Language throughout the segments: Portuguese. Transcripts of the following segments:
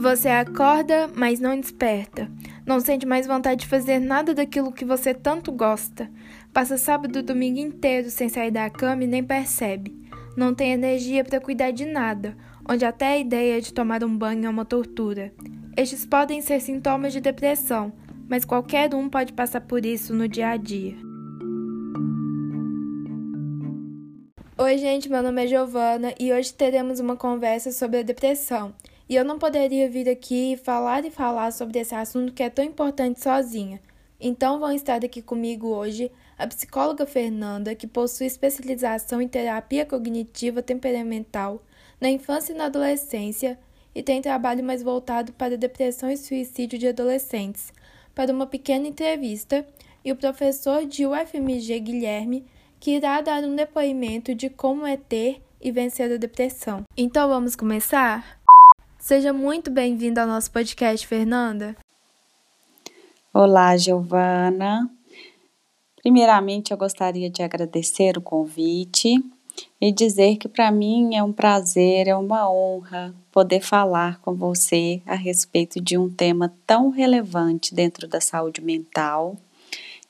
Você acorda, mas não desperta. Não sente mais vontade de fazer nada daquilo que você tanto gosta. Passa sábado e domingo inteiro sem sair da cama e nem percebe. Não tem energia para cuidar de nada, onde até a ideia de tomar um banho é uma tortura. Estes podem ser sintomas de depressão, mas qualquer um pode passar por isso no dia a dia. Oi, gente, meu nome é Giovana e hoje teremos uma conversa sobre a depressão. E eu não poderia vir aqui falar e falar sobre esse assunto que é tão importante sozinha. Então vão estar aqui comigo hoje a psicóloga Fernanda, que possui especialização em terapia cognitiva temperamental na infância e na adolescência e tem trabalho mais voltado para depressão e suicídio de adolescentes, para uma pequena entrevista, e o professor de UFMG Guilherme, que irá dar um depoimento de como é ter e vencer a depressão. Então vamos começar? Seja muito bem-vinda ao nosso podcast, Fernanda. Olá, Giovana. Primeiramente, eu gostaria de agradecer o convite e dizer que para mim é um prazer, é uma honra poder falar com você a respeito de um tema tão relevante dentro da saúde mental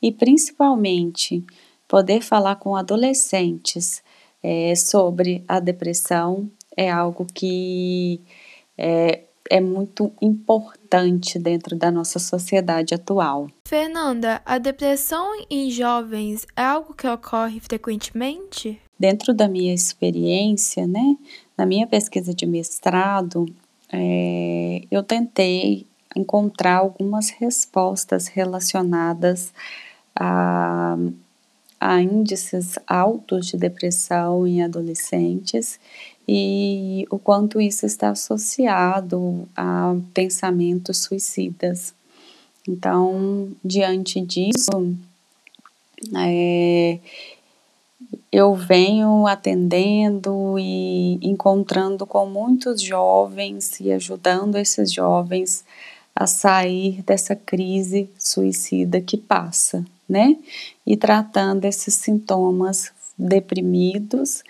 e principalmente poder falar com adolescentes é, sobre a depressão é algo que é, é muito importante dentro da nossa sociedade atual. Fernanda, a depressão em jovens é algo que ocorre frequentemente? Dentro da minha experiência, né, na minha pesquisa de mestrado, é, eu tentei encontrar algumas respostas relacionadas a a índices altos de depressão em adolescentes e o quanto isso está associado a pensamentos suicidas. Então, diante disso, é, eu venho atendendo e encontrando com muitos jovens e ajudando esses jovens a sair dessa crise suicida que passa né? E tratando esses sintomas deprimidos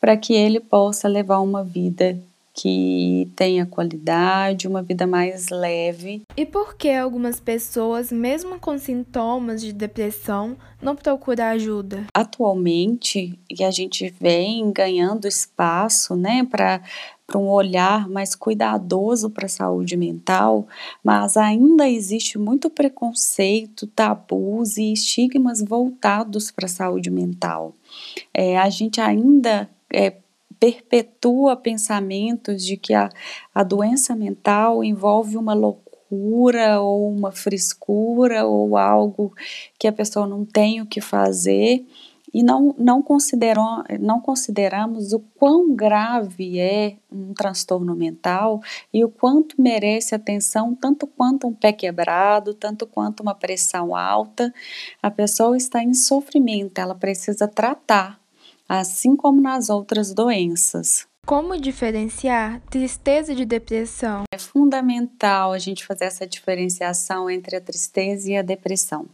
para que ele possa levar uma vida que tenha qualidade, uma vida mais leve. E por que algumas pessoas, mesmo com sintomas de depressão, não procuram ajuda? Atualmente, e a gente vem ganhando espaço, né, para para um olhar mais cuidadoso para a saúde mental, mas ainda existe muito preconceito, tabus e estigmas voltados para a saúde mental. É, a gente ainda é, perpetua pensamentos de que a, a doença mental envolve uma loucura ou uma frescura ou algo que a pessoa não tem o que fazer e não, não, consideram, não consideramos o quão grave é um transtorno mental e o quanto merece atenção, tanto quanto um pé quebrado, tanto quanto uma pressão alta. A pessoa está em sofrimento, ela precisa tratar, assim como nas outras doenças. Como diferenciar tristeza de depressão? É fundamental a gente fazer essa diferenciação entre a tristeza e a depressão.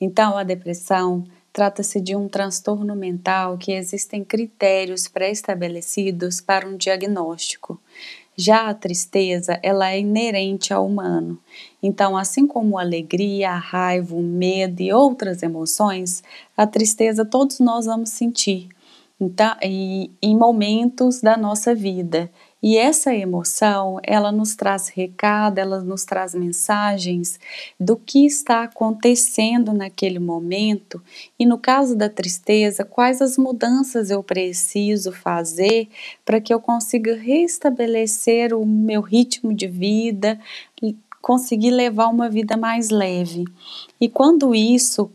Então, a depressão Trata-se de um transtorno mental que existem critérios pré-estabelecidos para um diagnóstico. Já a tristeza, ela é inerente ao humano. Então, assim como a alegria, a raiva, o medo e outras emoções, a tristeza todos nós vamos sentir. Então, em momentos da nossa vida. E essa emoção, ela nos traz recado, ela nos traz mensagens do que está acontecendo naquele momento. E no caso da tristeza, quais as mudanças eu preciso fazer para que eu consiga restabelecer o meu ritmo de vida, conseguir levar uma vida mais leve. E quando isso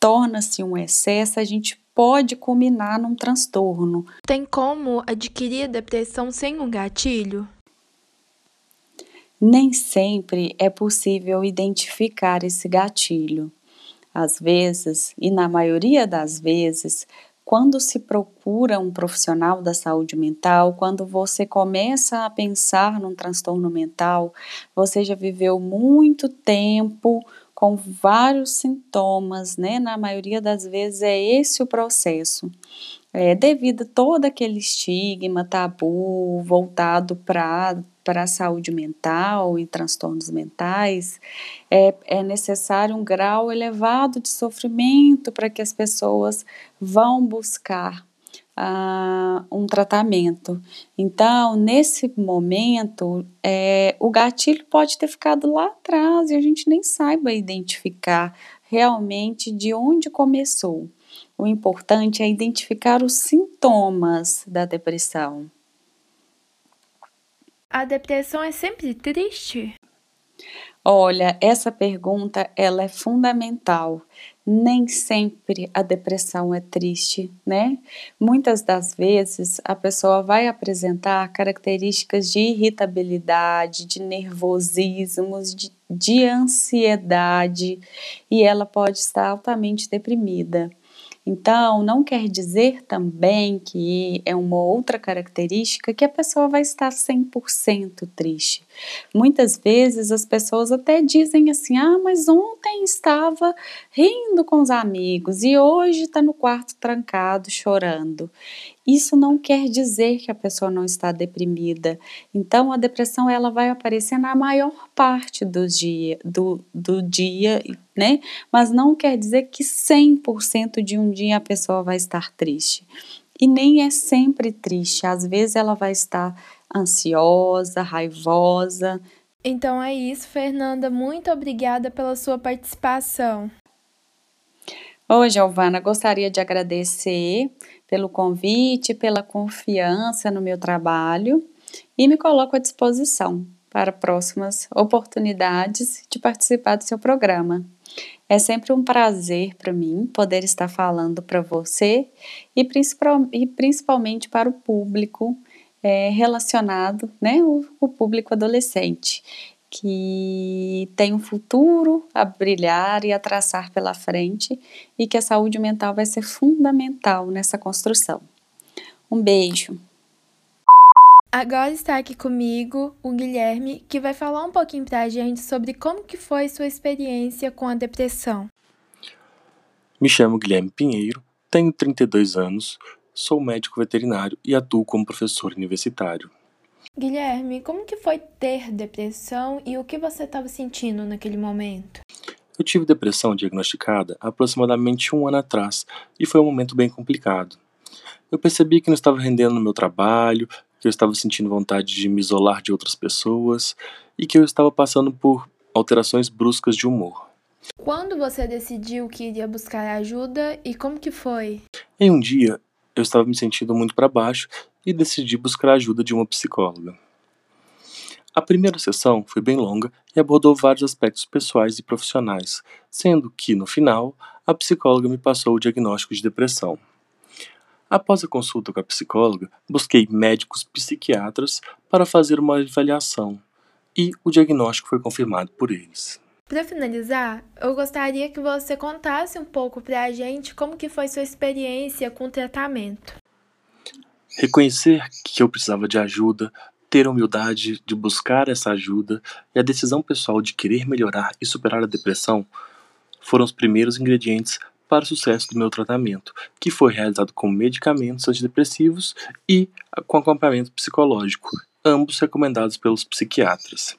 torna-se um excesso, a gente pode culminar num transtorno. Tem como adquirir depressão sem um gatilho? Nem sempre é possível identificar esse gatilho. Às vezes, e na maioria das vezes, quando se procura um profissional da saúde mental, quando você começa a pensar num transtorno mental, você já viveu muito tempo com vários sintomas, né? Na maioria das vezes é esse o processo. é, devido a todo aquele estigma, tabu voltado para para a saúde mental e transtornos mentais, é, é necessário um grau elevado de sofrimento para que as pessoas vão buscar uh, um tratamento. Então, nesse momento, é, o gatilho pode ter ficado lá atrás e a gente nem saiba identificar realmente de onde começou. O importante é identificar os sintomas da depressão. A depressão é sempre triste? Olha, essa pergunta ela é fundamental. Nem sempre a depressão é triste, né? Muitas das vezes a pessoa vai apresentar características de irritabilidade, de nervosismos, de, de ansiedade e ela pode estar altamente deprimida. Então, não quer dizer também que é uma outra característica que a pessoa vai estar 100% triste. Muitas vezes as pessoas até dizem assim: ah, mas ontem estava rindo com os amigos e hoje está no quarto trancado chorando. Isso não quer dizer que a pessoa não está deprimida. Então, a depressão ela vai aparecer na maior parte do dia, do, do dia, né? Mas não quer dizer que 100% de um dia a pessoa vai estar triste. E nem é sempre triste. Às vezes ela vai estar ansiosa, raivosa. Então é isso, Fernanda. Muito obrigada pela sua participação. Oi, Giovana, gostaria de agradecer pelo convite, pela confiança no meu trabalho e me coloco à disposição para próximas oportunidades de participar do seu programa. É sempre um prazer para mim poder estar falando para você e, principalmente para o público é, relacionado, né, o, o público adolescente que tem um futuro a brilhar e a traçar pela frente e que a saúde mental vai ser fundamental nessa construção. Um beijo. Agora está aqui comigo o Guilherme, que vai falar um pouquinho para a gente sobre como que foi sua experiência com a depressão. Me chamo Guilherme Pinheiro, tenho 32 anos, sou médico veterinário e atuo como professor universitário. Guilherme, como que foi ter depressão e o que você estava sentindo naquele momento? Eu tive depressão diagnosticada aproximadamente um ano atrás e foi um momento bem complicado. Eu percebi que não estava rendendo no meu trabalho, que eu estava sentindo vontade de me isolar de outras pessoas e que eu estava passando por alterações bruscas de humor. Quando você decidiu que iria buscar ajuda e como que foi? Em um dia, eu estava me sentindo muito para baixo e decidi buscar a ajuda de uma psicóloga. A primeira sessão foi bem longa e abordou vários aspectos pessoais e profissionais, sendo que, no final, a psicóloga me passou o diagnóstico de depressão. Após a consulta com a psicóloga, busquei médicos psiquiatras para fazer uma avaliação e o diagnóstico foi confirmado por eles. Para finalizar, eu gostaria que você contasse um pouco para a gente como que foi sua experiência com o tratamento. Reconhecer que eu precisava de ajuda, ter a humildade de buscar essa ajuda e a decisão pessoal de querer melhorar e superar a depressão foram os primeiros ingredientes para o sucesso do meu tratamento, que foi realizado com medicamentos antidepressivos e com acompanhamento psicológico, ambos recomendados pelos psiquiatras.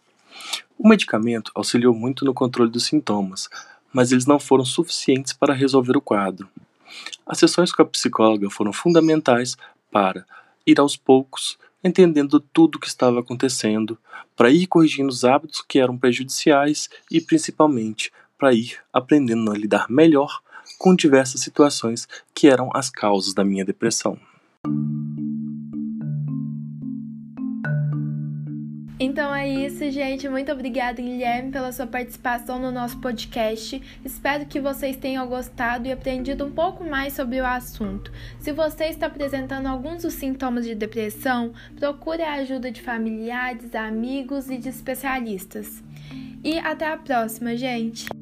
O medicamento auxiliou muito no controle dos sintomas, mas eles não foram suficientes para resolver o quadro. As sessões com a psicóloga foram fundamentais para ir aos poucos entendendo tudo o que estava acontecendo, para ir corrigindo os hábitos que eram prejudiciais e principalmente para ir aprendendo a lidar melhor com diversas situações que eram as causas da minha depressão. É isso, gente. Muito obrigada, Guilherme, pela sua participação no nosso podcast. Espero que vocês tenham gostado e aprendido um pouco mais sobre o assunto. Se você está apresentando alguns dos sintomas de depressão, procure a ajuda de familiares, amigos e de especialistas. E até a próxima, gente!